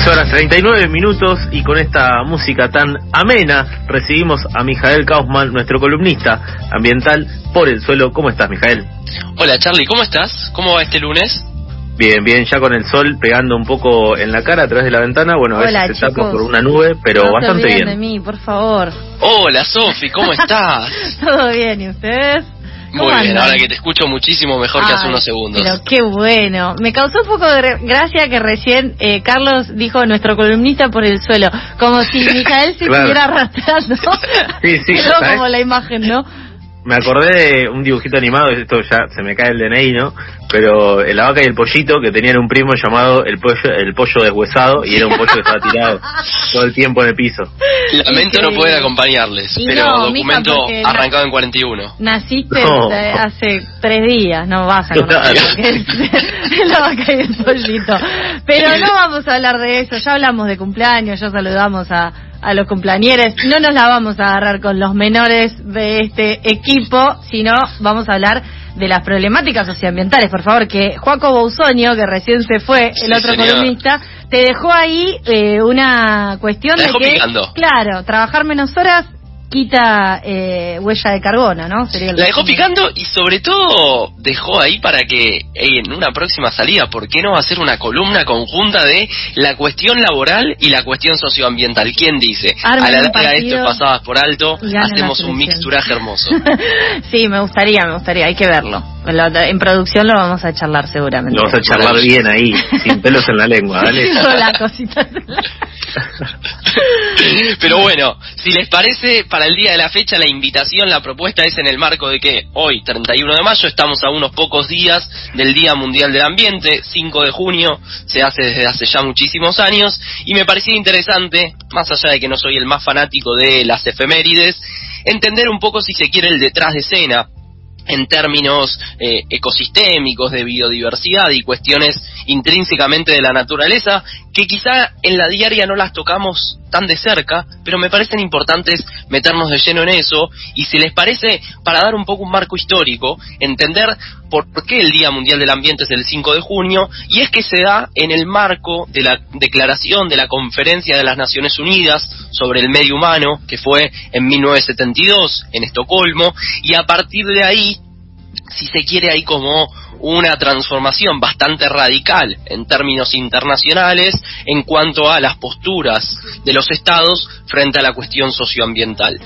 12 horas 39 minutos y con esta música tan amena recibimos a Mijael Kaufman, nuestro columnista ambiental por el suelo. ¿Cómo estás, Mijael? Hola, Charlie, ¿cómo estás? ¿Cómo va este lunes? Bien, bien, ya con el sol pegando un poco en la cara a través de la ventana. Bueno, a veces se tapa por una nube, pero bastante bien. de mí, por favor. Hola, Sofi, ¿cómo estás? Todo bien, ¿y ustedes? Muy bien, ahora que te escucho muchísimo mejor que hace unos segundos. Pero qué bueno. Me causó un poco de gracia que recién eh, Carlos dijo nuestro columnista por el suelo, como si Micael se estuviera arrastrando. Sí, sí. como la imagen, ¿no? Me acordé de un dibujito animado, esto ya se me cae el DNI, ¿no? Pero la vaca y el pollito que tenían un primo llamado el pollo, el pollo deshuesado y era un pollo que estaba tirado todo el tiempo en el piso. Lamento no poder acompañarles, pero documento arrancado en 41. Naciste hace tres días, no vas a conocer la vaca y el pollito. Pero no vamos a hablar de eso, ya hablamos de cumpleaños, ya saludamos a a los cumpleaños. No nos la vamos a agarrar con los menores de este equipo, sino vamos a hablar de las problemáticas socioambientales. Por favor, que Juaco Bousonio, que recién se fue, el otro columnista, te dejó ahí eh, una cuestión de que, claro, trabajar menos horas quita eh, huella de carbono, ¿no? la dejó picando y sobre todo dejó ahí para que en una próxima salida, ¿por qué no hacer una columna conjunta de la cuestión laboral y la cuestión socioambiental? ¿Quién dice? a la larga esto pasadas por alto, hacemos un mixturaje hermoso. sí, me gustaría, me gustaría, hay que verlo. En producción lo vamos a charlar seguramente. Lo vamos a charlar bien ahí, sin pelos en la lengua, ¿vale? la cosita. Pero bueno, si les parece, para el día de la fecha la invitación, la propuesta es en el marco de que hoy, 31 de mayo, estamos a unos pocos días del Día Mundial del Ambiente, 5 de junio, se hace desde hace ya muchísimos años, y me parecía interesante, más allá de que no soy el más fanático de las efemérides, entender un poco si se quiere el detrás de escena en términos eh, ecosistémicos, de biodiversidad y cuestiones intrínsecamente de la naturaleza, que quizá en la diaria no las tocamos tan de cerca, pero me parecen importantes meternos de lleno en eso, y si les parece, para dar un poco un marco histórico, entender por qué el Día Mundial del Ambiente es el 5 de junio, y es que se da en el marco de la declaración de la Conferencia de las Naciones Unidas sobre el Medio Humano, que fue en 1972 en Estocolmo, y a partir de ahí, si se quiere, hay como una transformación bastante radical en términos internacionales en cuanto a las posturas de los estados frente a la cuestión socioambiental.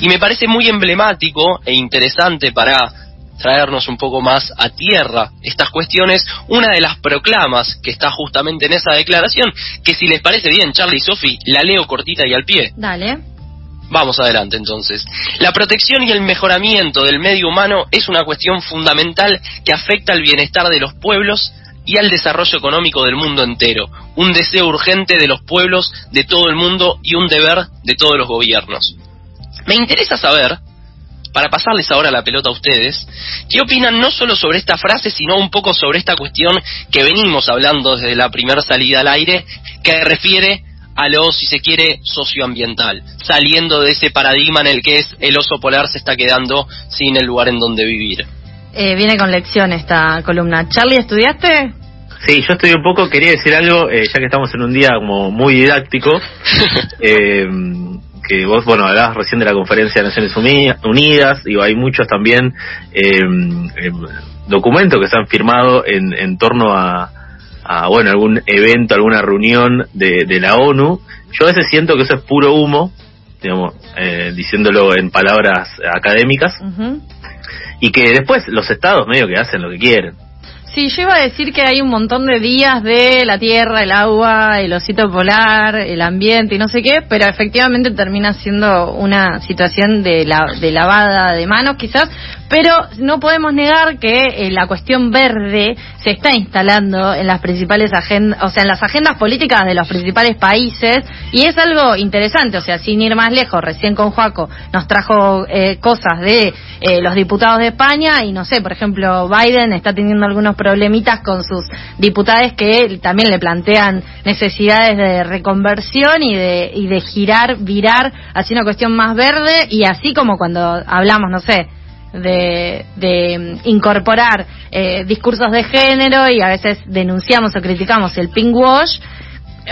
Y me parece muy emblemático e interesante para traernos un poco más a tierra estas cuestiones, una de las proclamas que está justamente en esa declaración, que si les parece bien, Charlie y Sophie, la leo cortita y al pie. Dale. Vamos adelante entonces. La protección y el mejoramiento del medio humano es una cuestión fundamental que afecta al bienestar de los pueblos y al desarrollo económico del mundo entero, un deseo urgente de los pueblos de todo el mundo y un deber de todos los gobiernos. Me interesa saber, para pasarles ahora la pelota a ustedes, qué opinan no solo sobre esta frase, sino un poco sobre esta cuestión que venimos hablando desde la primera salida al aire, que refiere a lo, si se quiere, socioambiental, saliendo de ese paradigma en el que es el oso polar se está quedando sin el lugar en donde vivir. Eh, viene con lección esta columna. Charlie, ¿estudiaste? Sí, yo estudié un poco, quería decir algo, eh, ya que estamos en un día como muy didáctico, eh, que vos, bueno, hablabas recién de la Conferencia de Naciones Unidas, digo, hay muchos también documentos que se han firmado en, en torno a, a bueno algún evento, alguna reunión de, de la ONU, yo a veces siento que eso es puro humo, digamos, eh, diciéndolo en palabras académicas, y que después los estados medio que hacen lo que quieren. Sí, yo iba a decir que hay un montón de días de la tierra, el agua, el osito polar, el ambiente y no sé qué, pero efectivamente termina siendo una situación de, la, de lavada de manos quizás, pero no podemos negar que eh, la cuestión verde se está instalando en las principales agendas, o sea, en las agendas políticas de los principales países y es algo interesante, o sea, sin ir más lejos, recién con Joaco nos trajo eh, cosas de eh, los diputados de España y no sé, por ejemplo, Biden está teniendo algunos problemitas con sus diputados que también le plantean necesidades de reconversión y de, y de girar, virar hacia una cuestión más verde y así como cuando hablamos, no sé, de, incorporar eh, discursos de género y a veces denunciamos o criticamos el pink wash,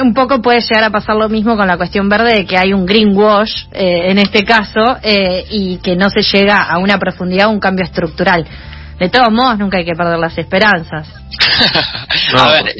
un poco puede llegar a pasar lo mismo con la cuestión verde de que hay un greenwash eh, en este caso eh, y que no se llega a una profundidad, un cambio estructural. De todos modos, nunca hay que perder las esperanzas. a ver,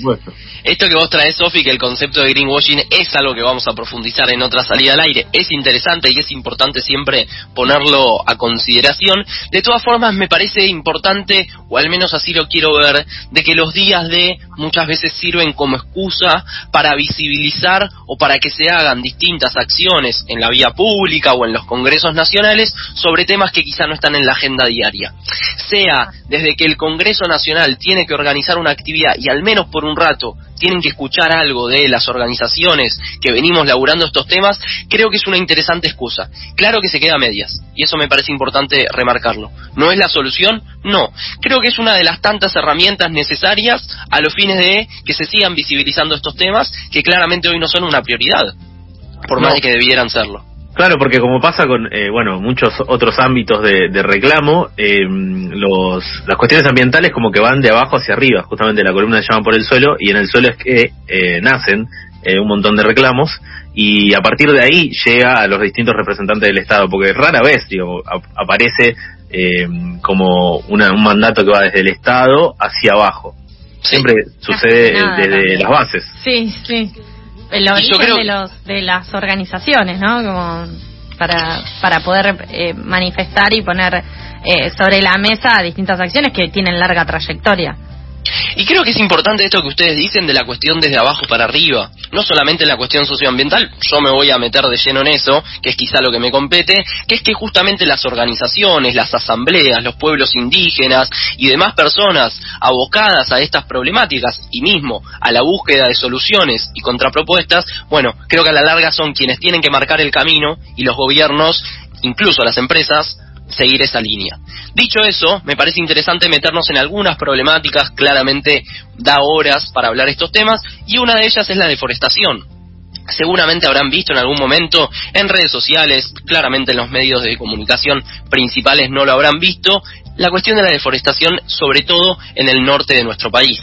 esto que vos traes, Sofi, que el concepto de greenwashing es algo que vamos a profundizar en otra salida al aire, es interesante y es importante siempre ponerlo a consideración. De todas formas, me parece importante, o al menos así lo quiero ver, de que los días de muchas veces sirven como excusa para visibilizar o para que se hagan distintas acciones en la vía pública o en los congresos nacionales sobre temas que quizá no están en la agenda diaria. Sea desde que el Congreso Nacional tiene que organizar una actividad y al menos por un rato tienen que escuchar algo de las organizaciones que venimos laburando estos temas, creo que es una interesante excusa. Claro que se queda a medias, y eso me parece importante remarcarlo. ¿No es la solución? No. Creo que es una de las tantas herramientas necesarias a los fines de que se sigan visibilizando estos temas que claramente hoy no son una prioridad, por más de que debieran serlo. Claro, porque como pasa con eh, bueno muchos otros ámbitos de, reclamo, eh, los, las cuestiones ambientales como que van de abajo hacia arriba, justamente la columna se llama por el suelo y en el suelo es que eh, nacen un montón de reclamos y a partir de ahí llega a los distintos representantes del Estado, porque rara vez digo, aparece como una, un mandato que va desde el Estado hacia abajo. Siempre sucede desde las bases. Sí, sí el origen de los de las organizaciones, ¿no? Como para para poder eh, manifestar y poner eh, sobre la mesa distintas acciones que tienen larga trayectoria. Y creo que es importante esto que ustedes dicen de la cuestión desde abajo para arriba, no solamente en la cuestión socioambiental, yo me voy a meter de lleno en eso, que es quizá lo que me compete, que es que justamente las organizaciones, las asambleas, los pueblos indígenas y demás personas abocadas a estas problemáticas y mismo a la búsqueda de soluciones y contrapropuestas, bueno, creo que a la larga son quienes tienen que marcar el camino y los gobiernos, incluso las empresas, seguir esa línea. Dicho eso, me parece interesante meternos en algunas problemáticas, claramente da horas para hablar estos temas, y una de ellas es la deforestación. Seguramente habrán visto en algún momento en redes sociales, claramente en los medios de comunicación principales no lo habrán visto, la cuestión de la deforestación, sobre todo en el norte de nuestro país.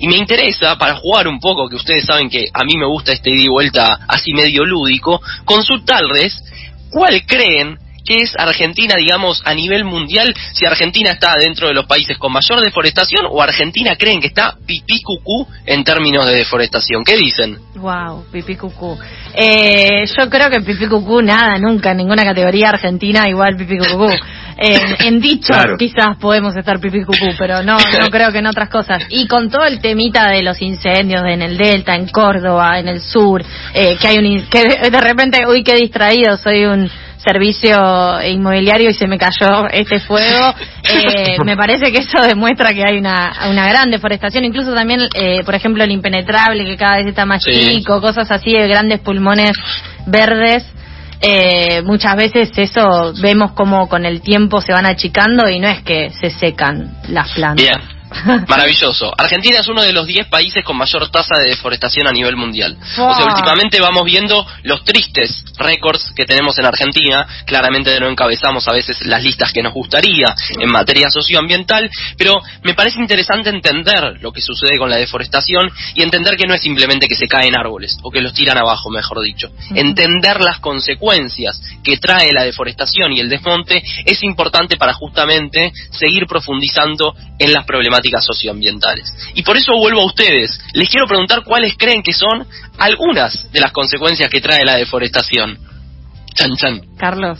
Y me interesa, para jugar un poco, que ustedes saben que a mí me gusta este ida y vuelta así medio lúdico, consultarles cuál creen ¿Qué es Argentina, digamos, a nivel mundial, si Argentina está dentro de los países con mayor deforestación o Argentina creen que está pipí cucú en términos de deforestación. ¿Qué dicen? Wow, pipí cucú. Eh, yo creo que pipí cucú nada, nunca, en ninguna categoría argentina igual pipí cucú. en dicho quizás podemos estar pipí cucú, pero no, no creo que en otras cosas. Y con todo el temita de los incendios en el Delta, en Córdoba, en el sur, eh, que hay un que de repente, uy, qué distraído, soy un servicio inmobiliario y se me cayó este fuego. Eh, me parece que eso demuestra que hay una, una gran deforestación, incluso también, eh, por ejemplo, el impenetrable que cada vez está más chico, cosas así de grandes pulmones verdes. Eh, muchas veces eso vemos como con el tiempo se van achicando y no es que se secan las plantas. Maravilloso. Argentina es uno de los 10 países con mayor tasa de deforestación a nivel mundial. O sea, últimamente vamos viendo los tristes récords que tenemos en Argentina. Claramente no encabezamos a veces las listas que nos gustaría en materia socioambiental, pero me parece interesante entender lo que sucede con la deforestación y entender que no es simplemente que se caen árboles o que los tiran abajo, mejor dicho. Entender las consecuencias que trae la deforestación y el desmonte es importante para justamente seguir profundizando en las problemáticas socioambientales. Y por eso vuelvo a ustedes. Les quiero preguntar cuáles creen que son algunas de las consecuencias que trae la deforestación. Chan, chan. Carlos.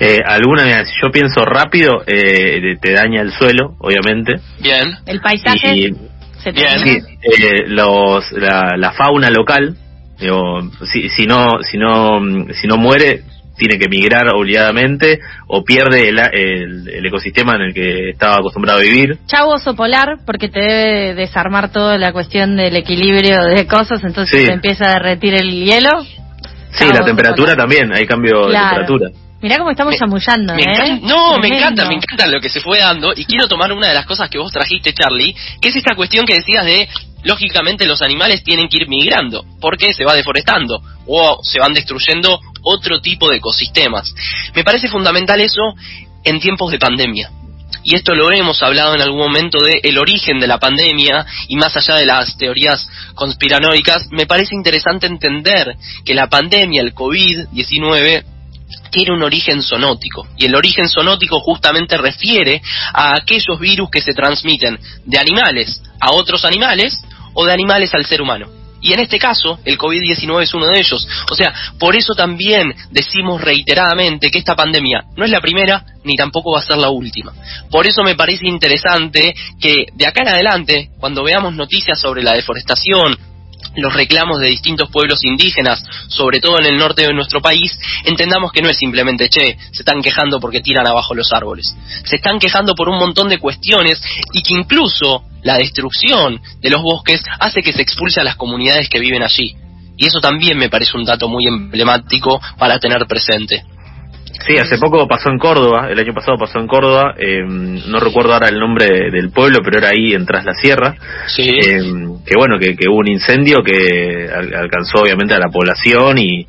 Eh, alguna, mira, si yo pienso rápido, eh, te daña el suelo, obviamente. Bien. El paisaje Y, se Bien. sí, eh, los, la, la fauna local, digo, si, si no, si no, mm, si no muere, tiene que migrar obligadamente o pierde el, el, el ecosistema en el que estaba acostumbrado a vivir. Chau oso polar, porque te debe desarmar toda la cuestión del equilibrio de cosas, entonces Sí. se empieza a derretir el hielo. Sí, Chau, la temperatura polar. también, hay cambio de temperatura. Mirá cómo estamos chamullando, ¿eh? encanta- no, me encanta, me encanta lo que se fue dando y quiero tomar una de las cosas que vos trajiste, Charlie, que es esta cuestión que decías de, lógicamente los animales tienen que ir migrando, porque se va deforestando o se van destruyendo otro tipo de ecosistemas. Me parece fundamental eso en tiempos de pandemia. Y esto lo hemos hablado en algún momento de el origen de la pandemia y más allá de las teorías conspiranoicas, me parece interesante entender que la pandemia, el COVID-19, tiene un origen zoonótico. Y el origen zoonótico justamente refiere a aquellos virus que se transmiten de animales a otros animales o de animales al ser humano. Y en este caso, el COVID-19 es uno de ellos. O sea, por eso también decimos reiteradamente que esta pandemia no es la primera ni tampoco va a ser la última. Por eso me parece interesante que de acá en adelante, cuando veamos noticias sobre la deforestación, los reclamos de distintos pueblos indígenas, sobre todo en el norte de nuestro país, entendamos que no es simplemente, che, se están quejando porque tiran abajo los árboles. Se están quejando por un montón de cuestiones y que incluso la destrucción de los bosques hace que se expulse a las comunidades que viven allí. Y eso también me parece un dato muy emblemático para tener presente. Sí, hace poco pasó en Córdoba, el año pasado pasó en Córdoba, eh, no recuerdo ahora el nombre de- del pueblo, pero era ahí en Tras la Sierra, Sí. eh, que bueno, que, que hubo un incendio que al- alcanzó obviamente a la población y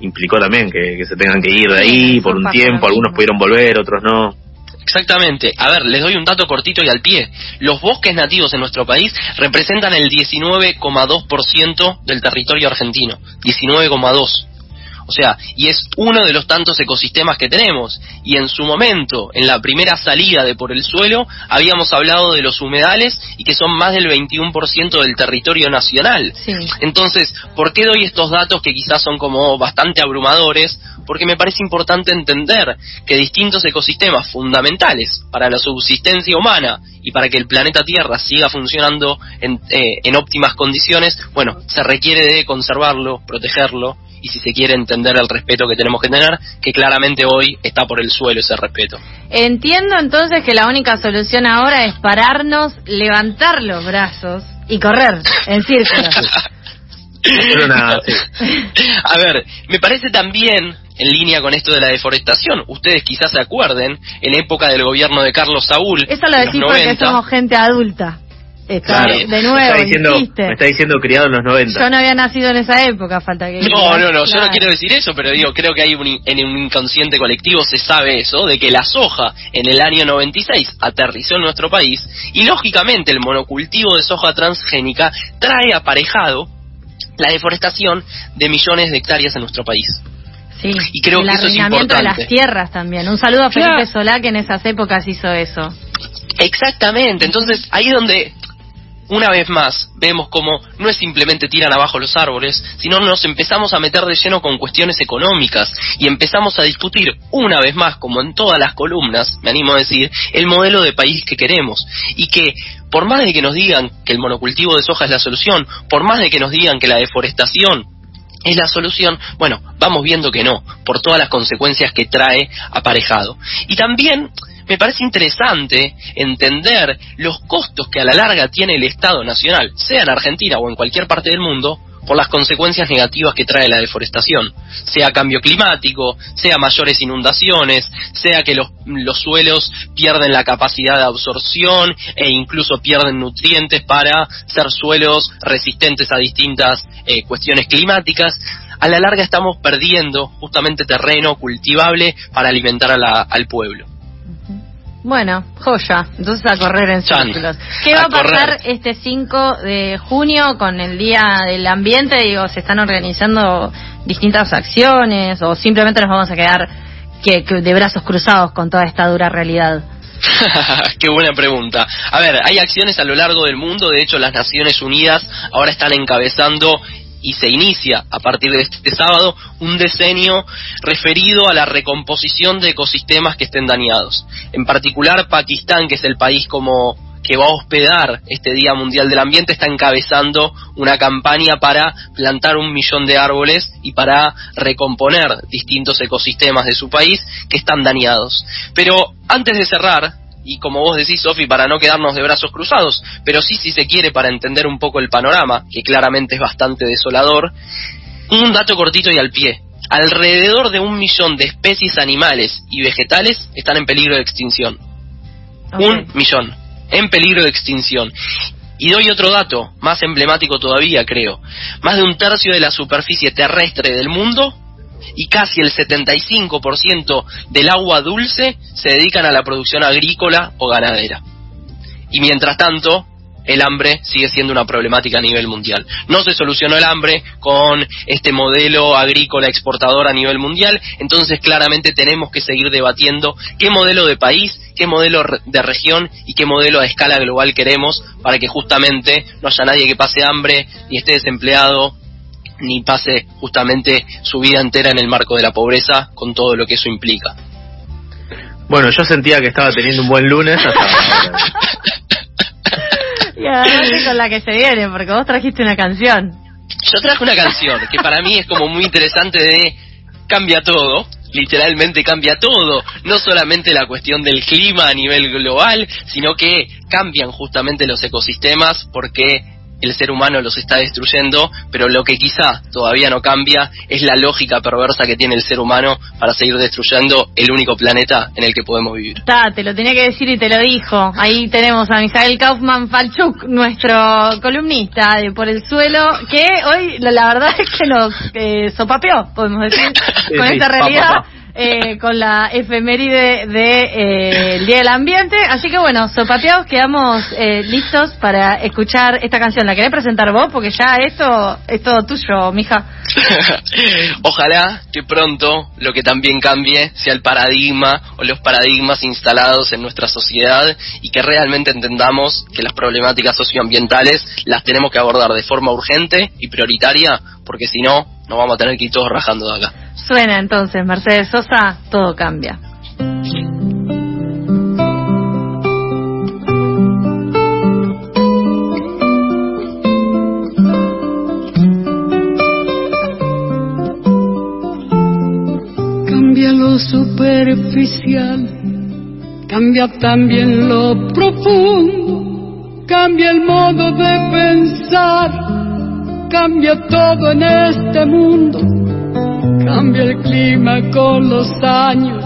implicó también que, que se tengan que ir de ahí por un tiempo, algunos pudieron volver, otros no. Exactamente. A ver, les doy un dato cortito y al pie. Los bosques nativos en nuestro país representan el 19,2% del territorio argentino. 19,2%. O sea, y es uno de los tantos ecosistemas que tenemos. Y en su momento, en la primera salida de por el suelo, habíamos hablado de los humedales y que son más del 21% del territorio nacional. Sí. Entonces, ¿por qué doy estos datos que quizás son como bastante abrumadores? Porque me parece importante entender que distintos ecosistemas fundamentales para la subsistencia humana y para que el planeta Tierra siga funcionando en, eh, en óptimas condiciones, bueno, se requiere de conservarlo, protegerlo y si se quiere entender el respeto que tenemos que tener, que claramente hoy está por el suelo ese respeto. Entiendo entonces que la única solución ahora es pararnos, levantar los brazos y correr en círculos. Sí. A ver, me parece también, en línea con esto de la deforestación, ustedes quizás se acuerden, en época del gobierno de Carlos Saúl, Eso lo decís porque 90, somos gente adulta. Está, Claro. de me nuevo, está diciendo, insiste. me está diciendo criado en los 90. Yo no había nacido en esa época, falta que... No, no, no, yo no quiero decir eso, pero digo, creo que hay un, en un inconsciente colectivo se sabe eso, de que la soja en el año 96 aterrizó en nuestro país y lógicamente el monocultivo de soja transgénica trae aparejado la deforestación de millones de hectáreas en nuestro país. Sí, Y creo el que eso es arruinamiento de las importante. tierras también. Un saludo a Felipe Claro. Solá que en esas épocas hizo eso. Exactamente, entonces ahí es donde una vez más vemos como no es simplemente tiran abajo los árboles, sino nos empezamos a meter de lleno con cuestiones económicas y empezamos a discutir una vez más, como en todas las columnas, me animo a decir, el modelo de país que queremos y que por más de que nos digan que el monocultivo de soja es la solución, por más de que nos digan que la deforestación es la solución, bueno, vamos viendo que no, por todas las consecuencias que trae aparejado. Y también me parece interesante entender los costos que a la larga tiene el Estado Nacional, sea en Argentina o en cualquier parte del mundo, por las consecuencias negativas que trae la deforestación, sea cambio climático, sea mayores inundaciones, sea que los, los suelos pierden la capacidad de absorción e incluso pierden nutrientes para ser suelos resistentes a distintas eh, cuestiones climáticas. A la larga estamos perdiendo justamente terreno cultivable para alimentar al pueblo. Bueno, joya. Entonces a correr en círculos. ¿Qué va A a pasar correr. este 5 de junio con el Día del Ambiente? Digo, ¿se están organizando distintas acciones o simplemente nos vamos a quedar que, que de brazos cruzados con toda esta dura realidad? Qué buena pregunta. A ver, hay acciones a lo largo del mundo, de hecho las Naciones Unidas ahora están encabezando y se inicia a partir de este sábado un decenio referido a la recomposición de ecosistemas que estén dañados. En particular, Pakistán, que es el país como que va a hospedar este Día Mundial del Ambiente está encabezando una campaña para plantar un millón de árboles y para recomponer distintos ecosistemas de su país que están dañados. Pero antes de cerrar, y como vos decís, Sofi, para no quedarnos de brazos cruzados, pero sí, si se quiere, para entender un poco el panorama, que claramente es bastante desolador, un dato cortito y al pie. Alrededor de un millón de especies animales y vegetales están en peligro de extinción. Un millón, en peligro de extinción. Y doy otro dato, más emblemático todavía, creo. Más de un tercio de la superficie terrestre del mundo y casi el 75% del agua dulce se dedican a la producción agrícola o ganadera. Y mientras tanto, el hambre sigue siendo una problemática a nivel mundial. No se solucionó el hambre con este modelo agrícola exportador a nivel mundial, entonces claramente tenemos que seguir debatiendo qué modelo de país, qué modelo de región y qué modelo a escala global queremos para que justamente no haya nadie que pase hambre ni esté desempleado ni pase justamente su vida entera en el marco de la pobreza con todo lo que eso implica. Bueno, yo sentía que estaba teniendo un buen lunes hasta... y ahora con la que se viene, porque vos trajiste una canción. Yo traje una canción que para mí es como muy interesante de cambia todo, literalmente cambia todo, no solamente la cuestión del clima a nivel global, sino que cambian justamente los ecosistemas porque el ser humano los está destruyendo, pero lo que quizá todavía no cambia es la lógica perversa que tiene el ser humano para seguir destruyendo el único planeta en el que podemos vivir. Está, te lo tenía que decir y te lo dijo. Ahí tenemos a Mijael Kaufman Falchuk, nuestro columnista de Por el Suelo, que hoy la, verdad es que nos eh, sopapeó, podemos decir, con esta realidad. Eh, con la efeméride del de, eh, Día del Ambiente. Así que bueno, sopateados, quedamos eh, listos para escuchar esta canción. ¿La querés presentar vos? Porque ya esto es todo tuyo, mija. Ojalá que pronto lo que también cambie sea el paradigma o los paradigmas instalados en nuestra sociedad y que realmente entendamos que las problemáticas socioambientales las tenemos que abordar de forma urgente y prioritaria porque si no, nos vamos a tener que ir todos rajando de acá. Suena entonces, Mercedes Sosa, todo cambia. Cambia lo superficial, cambia también lo profundo, cambia el modo de pensar, cambia todo en este mundo Cambia el clima con los años,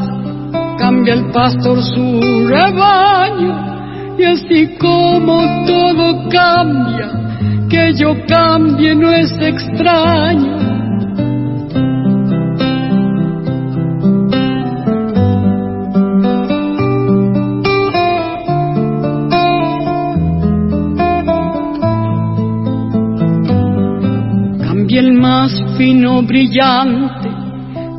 cambia el pastor su rebaño, y así como todo cambia, que yo cambie no es extraño. Cambia el más fino brillante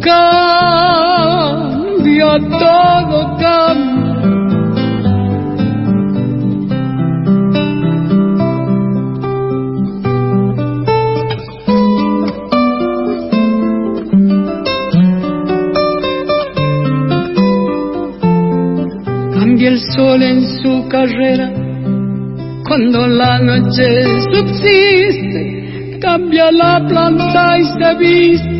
cambia, todo cambia. Cambia el sol en su carrera cuando la noche subsiste, cambia la planta y se viste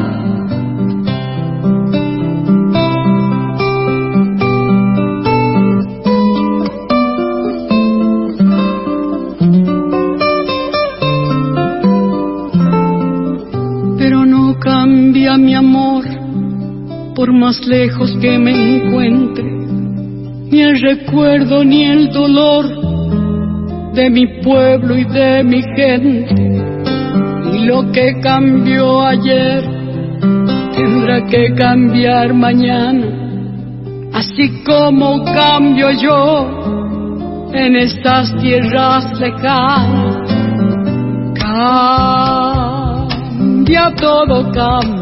Más lejos que me encuentre, ni el recuerdo ni el dolor de mi pueblo y de mi gente. Y lo que cambió ayer tendrá que cambiar mañana, así como cambio yo en estas tierras lejanas. Cambia todo, cambia.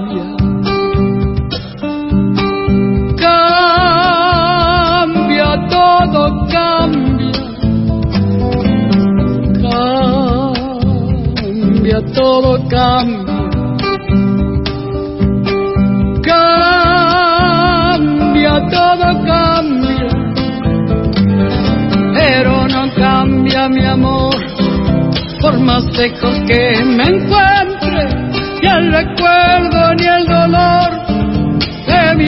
Todo, cambia. Cambia todo, cambia. Pero no cambia mi amor por más lejos que me encuentre, ni el recuerdo ni el dolor